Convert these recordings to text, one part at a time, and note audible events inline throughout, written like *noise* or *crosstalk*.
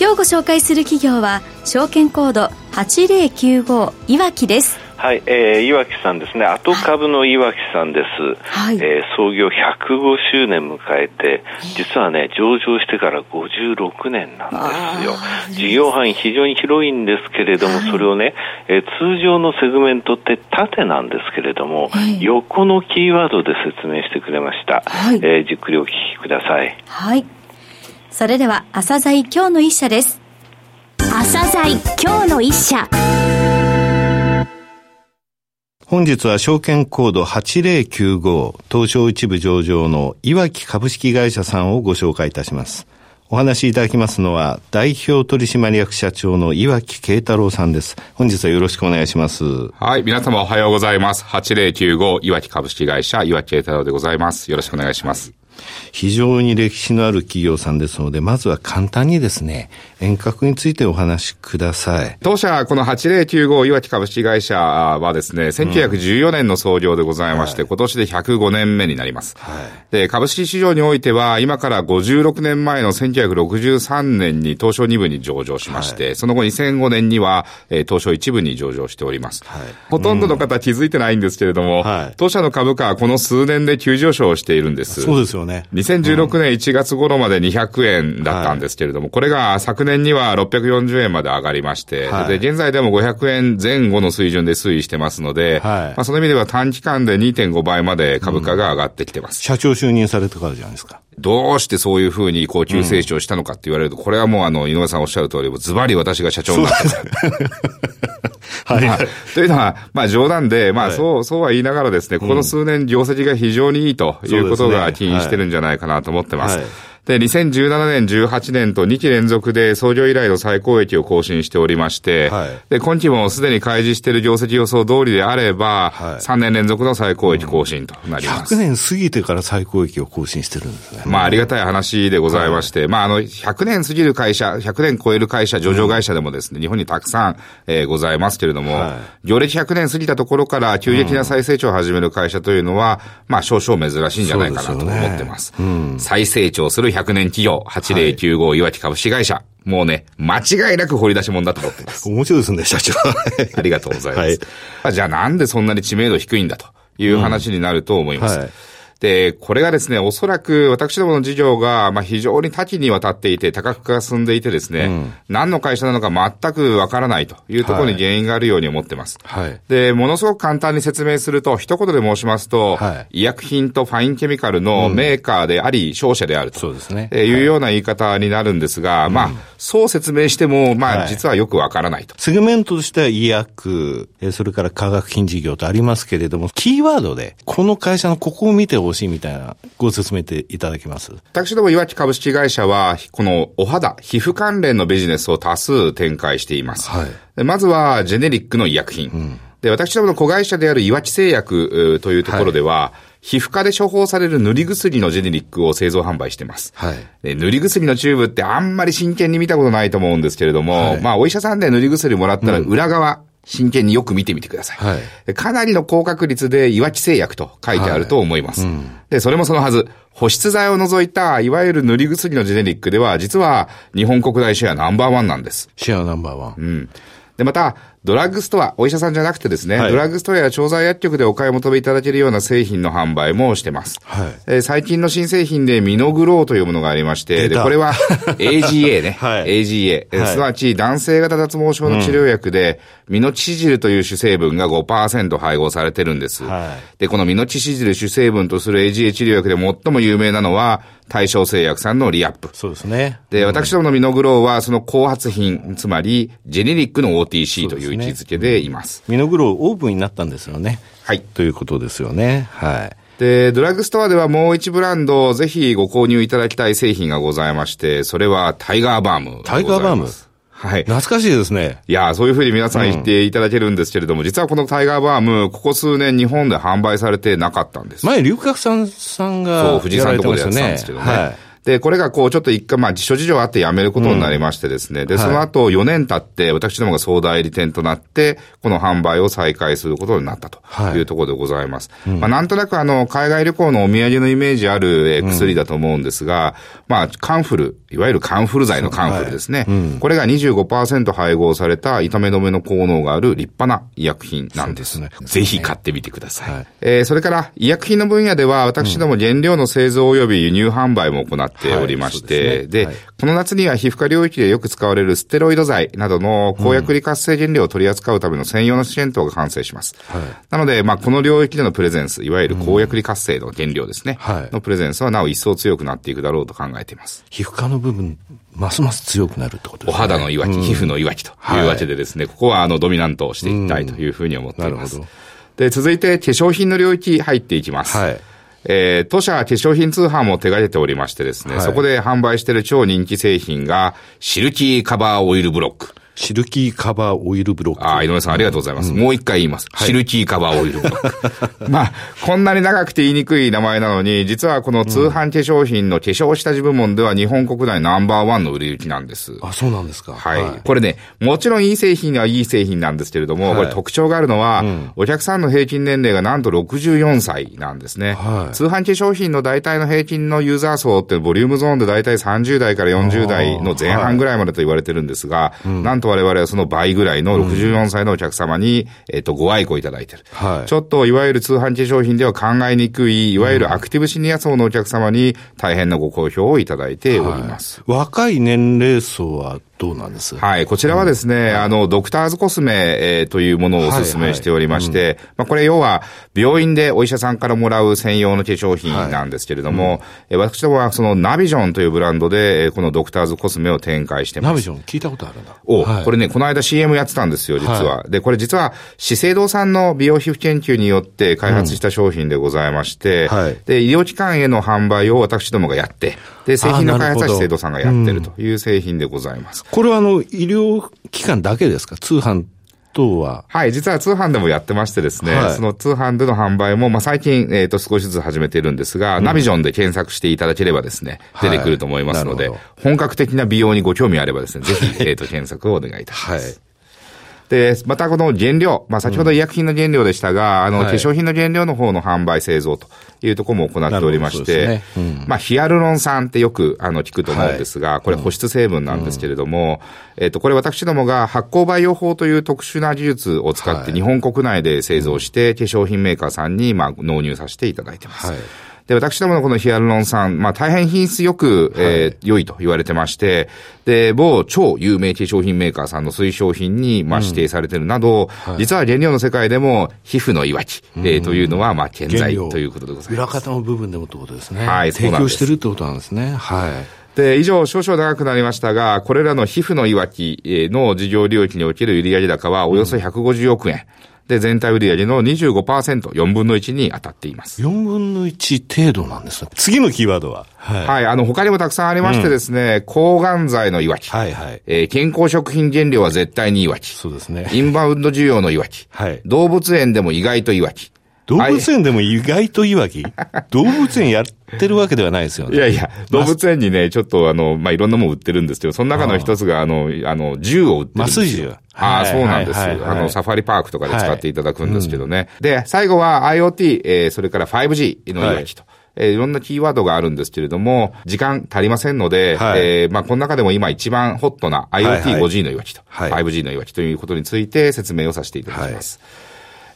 今日ご紹介する企業は証券コード8095いわきですはい、えー、岩木さんですね、後株の岩木さんです。はい、えー、創業105周年迎えて、実はね、上場してから56年なんですよ。事業範囲非常に広いんですけれども、はい、それをね、えー、通常のセグメントって縦なんですけれども、はい、横のキーワードで説明してくれました。はい、えー、じっくりお聞きください。はい。それでは、朝鮮今日の一社です。朝鮮今日の一社。本日は証券コード8095東証一部上場の岩木株式会社さんをご紹介いたします。お話しいただきますのは、代表取締役社長の岩木慶太郎さんです。本日はよろしくお願いします。はい、皆様おはようございます。8095岩木株式会社岩木慶太郎でございます。よろしくお願いします。非常に歴史のある企業さんですので、まずは簡単にですね、遠隔についてお話しください。当社、この8095岩木株式会社はですね、1914年の創業でございまして、うん、今年で105年目になります。はい、で、株式市場においては、今から56年前の1963年に東証2部に上場しまして、はい、その後2005年には、えー、東証1部に上場しております。はい、ほとんどの方気づいてないんですけれども、うん、当社の株価はこの数年で急上昇しているんです。そうですよね。2016年1月頃まで200円だったんですけれども、はい、これが昨年には640円まで上がりまして、はい、で、現在でも500円前後の水準で推移してますので、はい、まあ、その意味では短期間で2.5倍まで株価が上がってきてます。うん、社長就任されてからじゃないですか。どうしてそういうふうにこう急成長したのかって言われると、これはもうあの、井上さんおっしゃる通り、ズバリ私が社長になった。*laughs* はい、まあ。というのは、まあ冗談で、まあそう、そうは言いながらですね、ここの数年業績が非常にいいということが起因してるんじゃないかなと思ってます。で、2017年、18年と2期連続で創業以来の最高益を更新しておりまして、はい、で、今期もすでに開示している業績予想通りであれば、はい、3年連続の最高益更新となります。100年過ぎてから最高益を更新してるんですね。まあ、ありがたい話でございまして、はい、まあ、あの、100年過ぎる会社、100年超える会社、上場会社でもですね、うん、日本にたくさん、えー、ございますけれども、はい、業歴100年過ぎたところから急激な再成長を始める会社というのは、うん、まあ、少々珍しいんじゃないかなと思ってます。すねうん、再成長する100年企業、8095岩木株式会社。もうね、間違いなく掘り出し物だと思ってます。面白いですね、社長。*laughs* ありがとうございます。はい、じゃあなんでそんなに知名度低いんだという話になると思います。うんはいで、これがですね、おそらく私どもの事業が、まあ、非常に多岐にわたっていて、多角化が進んでいてですね、うん、何の会社なのか全くわからないというところに原因があるように思ってます。はい。で、ものすごく簡単に説明すると、一言で申しますと、はい、医薬品とファインケミカルのメーカーであり、商社であると、そうですね。えいうような言い方になるんですが、はい、まあ、そう説明しても、まあ、実はよくわからないと。セグメントとしては医薬、それから化学品事業とありますけれども、キーワードで、この会社のここを見てほしいみたいなご説明ていただけます私ども岩木株式会社は、このお肌、皮膚関連のビジネスを多数展開しています。はい、まずは、ジェネリックの医薬品。うん、で、私どもの子会社である岩木製薬というところでは、はい皮膚科で処方される塗り薬のジェネリックを製造販売しています。はい。塗り薬のチューブってあんまり真剣に見たことないと思うんですけれども、はい、まあお医者さんで塗り薬もらったら裏側、うん真剣によく見てみてください。はい、かなりの高確率で岩木製薬と書いてあると思います。はいうん、で、それもそのはず、保湿剤を除いた、いわゆる塗り薬のジェネリックでは、実は日本国内シェアナンバーワンなんです。シェアナンバーワン。うん。で、また、ドラッグストア、お医者さんじゃなくてですね、はい、ドラッグストアや調剤薬局でお買い求めいただけるような製品の販売もしてます。はい、えー、最近の新製品でミノグローというものがありまして、で、これは AGA ね。はい、AGA、*laughs* はい。すなわち男性型脱毛症の治療薬で、うん、ミノチシジルという主成分が5%配合されてるんです。はい、で、このミノチシジル主成分とする AGA 治療薬で最も有名なのは、対象製薬さんのリアップ。そうですね。で、私どものミノグローは、その後発品、つまり、ジェネリックの OTC という位置づけでいます。ミノグローオープンになったんですよね。はい。ということですよね。はい。で、ドラッグストアではもう一ブランド、ぜひご購入いただきたい製品がございまして、それはタイガーバーム。タイガーバーム？はい。懐かしいですね。いや、そういうふうに皆さん言っていただけるんですけれども、うん、実はこのタイガーバーム、ここ数年日本で販売されてなかったんです。前、龍角さんさんが、そう、藤井さんのところでやってたんですけどね。はいで、これがこう、ちょっと一回、まあ、諸事情あって辞めることになりましてですね。うん、で、その後4年経って、私どもが総代理店となって、この販売を再開することになったというところでございます。はい、まあ、なんとなくあの、海外旅行のお土産のイメージあるえ薬だと思うんですが、うん、まあ、カンフル、いわゆるカンフル剤のカンフルですね。はいうん、これが25%配合された痛め止めの効能がある立派な医薬品なんです。ですね、ぜひ買ってみてください。はい、えー、それから、医薬品の分野では、私ども原料の製造及び輸入販売も行っておりまして、で、で、はい、この夏には皮膚科領域でよく使われるステロイド剤などの抗薬理活性原料を取り扱うための専用の支援等が完成します。はい、なので、まあ、この領域でのプレゼンス、いわゆる抗薬理活性の原料ですね、はい、のプレゼンスはなお一層強くなっていくだろうと考えています。皮膚科の部分、ますます強くなるってことですね。お肌のいわき、うん、皮膚のいわきというわけでですね、ここはあのドミナントをしていきたいというふうに思っています。で、続いて化粧品の領域入っていきます。はい。えー、当社は化粧品通販も手掛けておりましてですね、はい、そこで販売している超人気製品が、シルキーカバーオイルブロック。シルキーカバーオイルブロック。ああ、井上さんありがとうございます。うん、もう一回言います。はい、シルキーカバーオイルブロック。まあ、こんなに長くて言いにくい名前なのに、実はこの通販化粧品の化粧下地部門では日本国内ナンバーワンの売れ行きなんです。あ、そうなんですか。はい。はい、これね、もちろんいい製品はいい製品なんですけれども、はい、これ特徴があるのは、うん、お客さんの平均年齢がなんと64歳なんですね。はい、通販化粧品の大体の平均のユーザー層ってボリュームゾーンで大体30代から40代の前半ぐらいまでと言われてるんですが、なんと我々はその倍倍ぐらいの64歳のお客様に、えっ、と、ご愛顧いただいてる。はい。ちょっと、いわゆる通販化粧品では考えにくい、いわゆるアクティブシニア層のお客様に大変なご好評をいただいております。はい、若い年齢層はどうなんです？はい。こちらはですね、うん、あの、ドクターズコスメ、えー、というものをお勧めしておりまして、はい。はいうん、まあ、これ要は、病院でお医者さんからもらう専用の化粧品なんですけれども、はいうん、私どもはそのナビジョンというブランドで、このドクターズコスメを展開してます。ナビジョン聞いたことあるんだ。お、はい、これね、この間 CM やってたんですよ、実は。はい、で、これ実は、資生堂さんの美容皮膚研究によって開発した商品でございまして、はい、で、医療機関への販売を私どもがやって、で、製品の開発は資生堂さんがやってるという製品でございます。これはあの、医療機関だけですか？通販等は。はい、実は通販でもやってましてですね、はい、その通販での販売も、まあ、最近、えっ、ー、と、少しずつ始めているんですが、うん、ナビジョンで検索していただければですね、出てくると思いますので、はい、本格的な美容にご興味あればですね、ぜひ、えっ、と、検索をお願いいたします。はいで、またこの原料、まあ先ほど医薬品の原料でしたが、うん、あの、化粧品の原料の方の販売製造というところも行っておりまして、ね。うん、まあヒアルロン酸ってよくあの聞くと思うんですが、はい、これ保湿成分なんですけれども、うん、えっ、と、これ私どもが発酵培養法という特殊な技術を使って日本国内で製造して、化粧品メーカーさんにまあ納入させていただいてます。はいで、私どものこのヒアルロン酸、まあ大変品質よく、はい、えー、良いと言われてまして、で、某超有名化粧品メーカーさんの推奨品に、まあ指定されているなど、うんはい、実は原料の世界でも皮膚のいわき、えー、というのは、まあ健在ということでございます。裏方の部分でもってことですね。はい、提供してるってことなんですね。はい。で、以上、少々長くなりましたが、これらの皮膚のいわきの事業領域における売上高はおよそ150億円。うんで、全体売上の25%、4分の1に当たっています。4分の1程度なんです次のキーワードは？はい、はい。あの、他にもたくさんありましてですね、うん、抗がん剤のいわき。はいはい。えー、健康食品原料は絶対にいわき。そうですね。インバウンド需要のいわき。はい。動物園でも意外といわき。動物園でも意外といわき *laughs* 動物園やってるわけではないですよね。いやいや、動物園にね、ちょっとあの、まあ、いろんなもん売ってるんですけど、その中の一つが、あの、あの、銃を売ってるんですよ。麻酔銃。ああ、そうなんです。あの、サファリパークとかで使っていただくんですけどね。で、最後は IoT、えー、それから 5G のいわきと。えー、いろんなキーワードがあるんですけれども、時間足りませんので、はい、えー、まあ、この中でも今一番ホットな IoT5G のいわきと、はいはい、5G のいわきということについて説明をさせていただきます。はい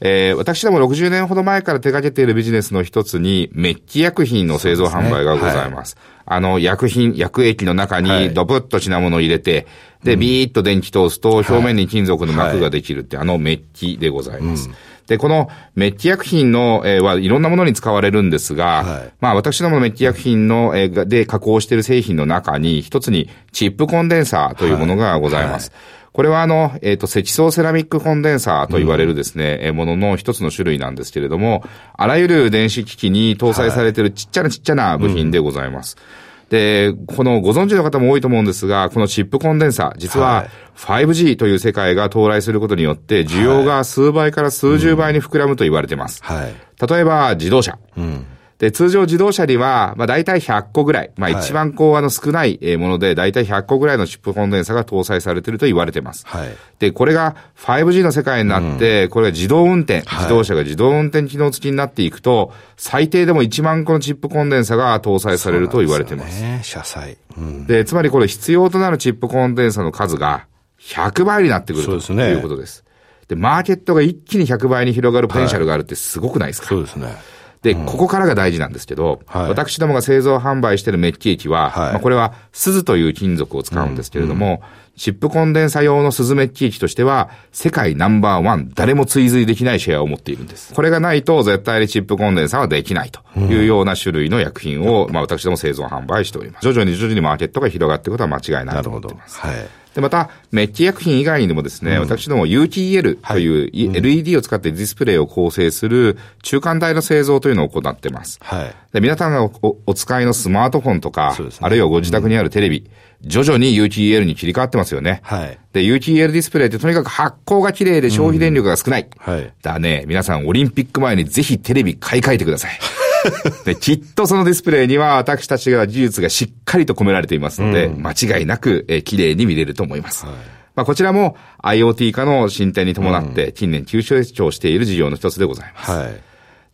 えー、私ども60年ほど前から手掛けているビジネスの一つに、メッキ薬品の製造販売がございます。すねはい、あの、薬品、薬液の中にドブッと品物を入れて、で、ビーッと電気通すと表面に金属の膜ができるって、あのメッキでございます。うん。で、このメッキ薬品の、えー、はいろんなものに使われるんですが、はい、まあ私どものメッキ薬品の、えー、で加工している製品の中に、一つにチップコンデンサーというものがございます。はいこれはあの、えっ、ー、と、積層セラミックコンデンサーと言われるですね、うん、ものの一つの種類なんですけれども、あらゆる電子機器に搭載されているちっちゃなちっちゃな部品でございます。はいで、このご存知の方も多いと思うんですが、このチップコンデンサー、実は 5G という世界が到来することによって、需要が数倍から数十倍に膨らむと言われています。はい、例えば、自動車。うんで、通常自動車には、まあ大体100個ぐらい、まあ一番こう、あの少ないもので、大体100個ぐらいのチップコンデンサが搭載されていると言われています。はい。で、これが 5G の世界になって、うん、これが自動運転、自動車が自動運転機能付きになっていくと、最低でも1万個のチップコンデンサが搭載されると言われています。ね、車載。うん、で、つまりこれ必要となるチップコンデンサの数が100倍になってくるということです。で、マーケットが一気に100倍に広がるポテンシャルがあるってすごくないですか、そうですね。で、ここからが大事なんですけど、はい、私どもが製造販売しているメッキ液は、はい、まあこれは鈴という金属を使うんですけれども、チップコンデンサ用の鈴メッキ液としては、世界ナンバーワン、誰も追随できないシェアを持っているんです。これがないと、絶対にチップコンデンサはできないというような種類の薬品を、うん、まあ私ども製造販売しております。徐々に徐々にマーケットが広がっていくことは間違いないと思っています。はいで、また、メッキ薬品以外にもですね、うん、私ども UTL という LED を使ってディスプレイを構成する中間台の製造というのを行っています。はい。で、皆さんがおお使いのスマートフォンとか、ね、あるいはご自宅にあるテレビ、うん、徐々に UTL に切り替わってますよね。はい。で、UTL ディスプレイってとにかく発光が綺麗で消費電力が少ない。うん、はい。だね、皆さんオリンピック前にぜひテレビ買い替えてください。*laughs* で、きっとそのディスプレイには私たちが技術がしっかりと込められていますので、うん、間違いなく、えー、綺麗に見れると思います。はい、まあ、こちらも IoT 化の進展に伴って近年急成長している事業の一つでございます。はい、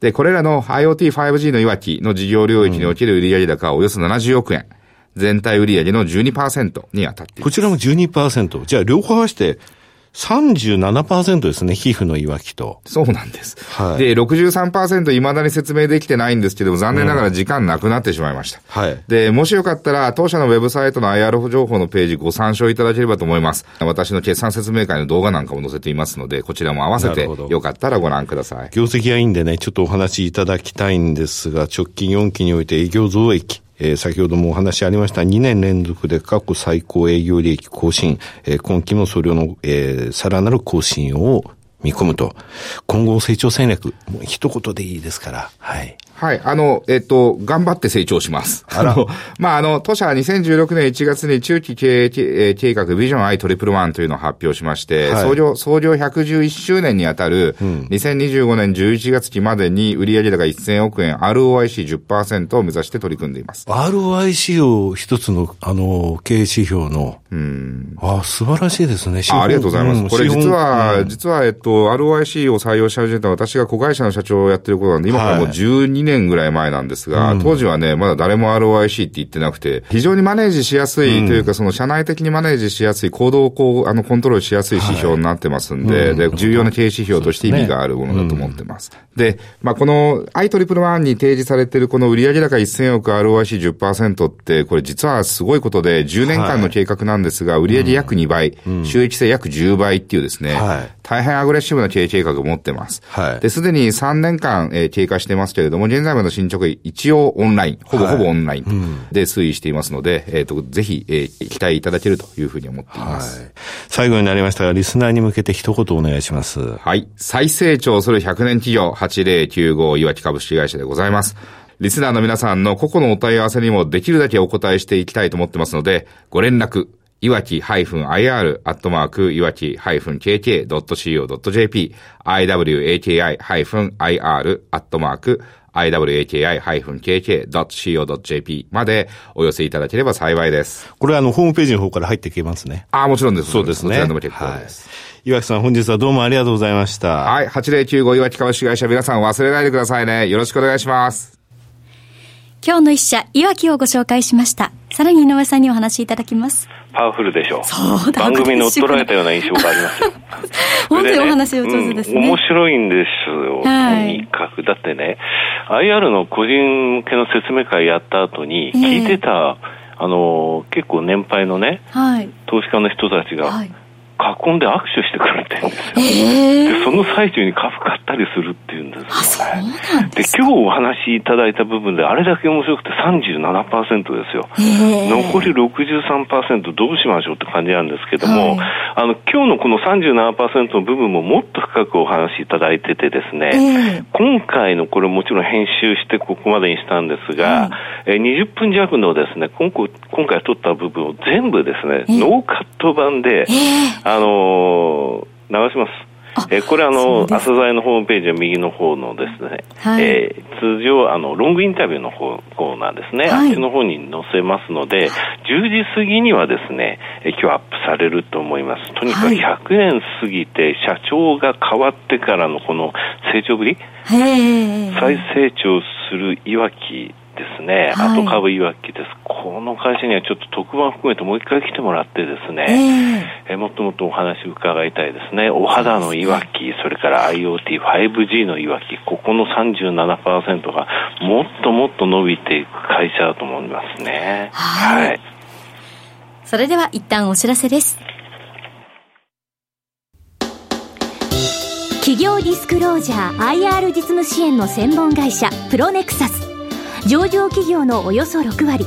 で、これらの IoT 5G のいわきの事業領域における売上高はおよそ70億円。全体売上の12%に当たっています。こちらも12%。じゃあ両方合わせて37%ですね、皮膚のいわきと。そうなんです。はい、で、63%未だに説明できてないんですけども、残念ながら時間なくなってしまいました。うん、はい。で、もしよかったら、当社のウェブサイトの IR 情報のページご参照いただければと思います。私の決算説明会の動画なんかも載せていますので、こちらも合わせてよかったらご覧ください。業績がいいんでね、ちょっとお話しいただきたいんですが、直近4期において営業増益、えー、先ほどもお話ありました2年連続で過去最高営業利益更新、えー、今期もそれの、えー、さらなる更新を見込むと。今後成長戦略、もう一言でいいですから、はい。はい。あの、えっと、頑張って成長します。あの、まあ、あの、当社は2016年1月に中期経営計画ビジョン i トリプルワンというのを発表しまして、はい、創業、創業111周年にあたる、2025年11月期までに売上高1000億円、ROIC10% を目指して取り組んでいます。ROIC を一つの、あの、経営指標の、うん。あ、素晴らしいですね。あありがとうございます。うん、これ実は、うん、実は、えっと、ROIC を採用し始めた私が子会社の社長をやってることなんで、今からもう12年ぐらい前なんですが、うん、当時はね、まだ誰も ROIC って言ってなくて、非常にマネージしやすいというか、その社内的にマネージしやすい、行動をこう、あの、コントロールしやすい指標になってますんで、はい、で、重要な経営指標として意味があるものだと思ってます。で、ね、まあ、この IEEE に提示されているこの売上高1000億 ROIC10% って、これ実はすごいことで、10年間の計画なんですが、売上約2倍、うん、収益性約10倍っていうですね、はい、大変アグレッシブな経営計画を持ってます。はい、で、すでに3年間、えー、経過してますけれども、現在までの進捗、一応オンライン、ほぼほぼオンラインで推移していますので、えっ、ー、と、ぜひ、えー、期待いただけるというふうに思っています。はい、最後になりましたが、リスナーに向けて一言お願いします。はい。再成長する100年企業8095岩木株式会社でございます。リスナーの皆さんの個々のお問い合わせにもできるだけお答えしていきたいと思ってますので、ご連絡、いわき -ir アットマークいわき -kk.co.jp iwaki-ir アットマーク iwaki-kk.co.jp までお寄せいただければ幸いです。これはあの、ホームページの方から入っていけますね。ああ、もちろんです。そうですね。そちらでも結構です。はい岩木さん、本日はどうもありがとうございました。はい、8095岩木株式会社皆さん忘れないでくださいね。よろしくお願いします。今日の一社、岩木をご紹介しました。さらに井上さんにお話しいただきます。パワフルでしょう。そう番組に乗っ取られたような印象がありますよ。*laughs* 本当にお話を上手ですね、うん、面白いんですよ。はい、とにかく。だってね、IR の個人向けの説明会やった後に、聞いてた、えー、あの、結構年配のね、はい、投資家の人たちが、はい囲んで握手してくれてるんですよ。えー、で、その最中に株買ったりするっていうんですよ。ね。で今日お話しいただいた部分であれだけ面白くて37%ですよ。えー、残り63%どうしましょうって感じなんですけども、はい、あの、今日のこの37%の部分ももっと深くお話しいただいててですね、えー、今回のこれもちろん編集してここまでにしたんですが、えー、20分弱のですね、今回今回取った部分を全部ですね、ノーカット版で、あのー、流します。えー、これあの、朝鮮のホームページは右の方のですね、はい、えー、通常あの、ロングインタビューの方方なんですね、はい、あっちの方に載せますので、10時過ぎにはですね、えー、今日アップされると思います。とにかく100年過ぎて、社長が変わってからのこの成長ぶり、再成長するいわきですね、はい、後株いわきの会社にはちょっと特番含めてもう一回来てもらってですね、えー、えもっともっとお話伺いたいですね。お肌のいわき、それから IoT、5G のいわき、ここの37%がもっともっと伸びていく会社だと思いますね。はい。はい、それでは一旦お知らせです。企業ディスクロージャー IR 実務支援の専門会社プロネクサス上場企業のおよそ6割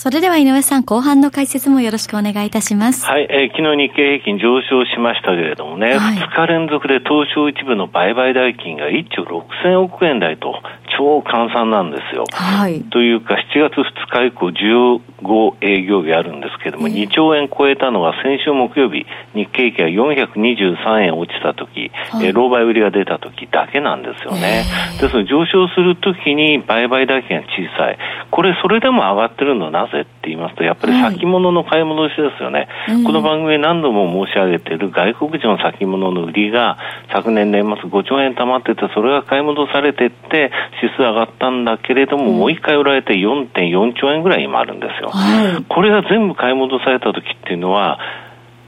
それでは井上さん、後半の解説もよろしくお願いいたします。はい、えー、昨日日経平均上昇しましたけれどもね、はい、2日連続で東証一部の売買代金が1兆6000億円台と超換算なんですよ。はい。というか、7月2日以降15営業日あるんですけれども、えー、2兆円超えたのは先週木曜日、日経平均が423円落ちた時、はい、えー、売売が出た時だけなんですよね。えー、ですので上昇する時に売買代金が小さい。これ、それでも上がってるのはなぜって言いますと、やっぱり先物の買い戻しですよね、はい、この番組何度も申し上げている外国人の先物の売りが、昨年年末5兆円貯まってて、それが買い戻されていって、指数上がったんだけれども、うん、もう一回売られて4.4兆円ぐらい今あるんですよ。はい、これが全部買い戻された時っていうのは、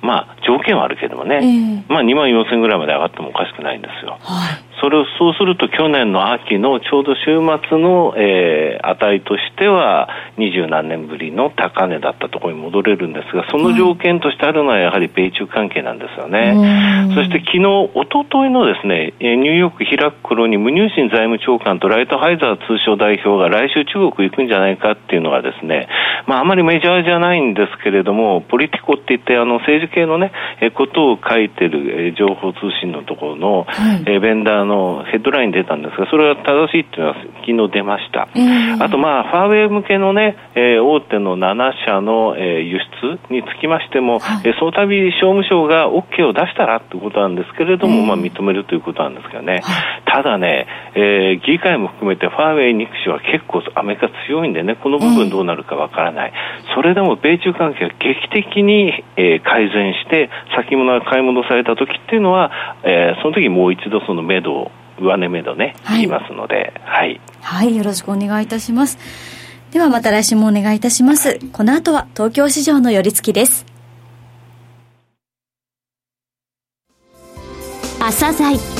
まあ、条件はあるけどもね、えー、まあ、2万4000ぐらいまで上がってもおかしくないんですよ。はい、それをそうすると去年の秋のちょうど週末の、えー、値としては二十何年ぶりの高値だったところに戻れるんですがその条件としてあるのはやはり米中関係なんですよね、そして昨日一昨日のですねニューヨーク開く頃にムニューシン財務長官とライトハイザー通商代表が来週中国行くんじゃないかっていうのがですねまああまりメジャーじゃないんですけれどもポリティコって言ってあの政治系のねことを書いてる、え情報通信のところの、はい、えベンダーのヘッドライン出たんですが、それは正しいっていうのは昨日出ました。えー、あと、まあ、ファーウェイ向けのね、えー、大手の7社の、えー、輸出につきましても、はい、えー、その度商務省が OK を出したらってことなんですけれども、えー、まあ、認めるということなんですけどね。ただね、えー、議会も含めてファーウェイ、ニクシは結構アメリカ強いんでね、この部分どうなるかわからない。それでも米中関係が劇的に、えー、改善して、先物が買い戻された時っていうのは、えー、その時もう一度その目処を上値目処ね、はい、言いますので、はい。はい、よろしくお願いいたします。ではまた来週もお願いいたします。この後は東京市場の寄り付きです。朝鮮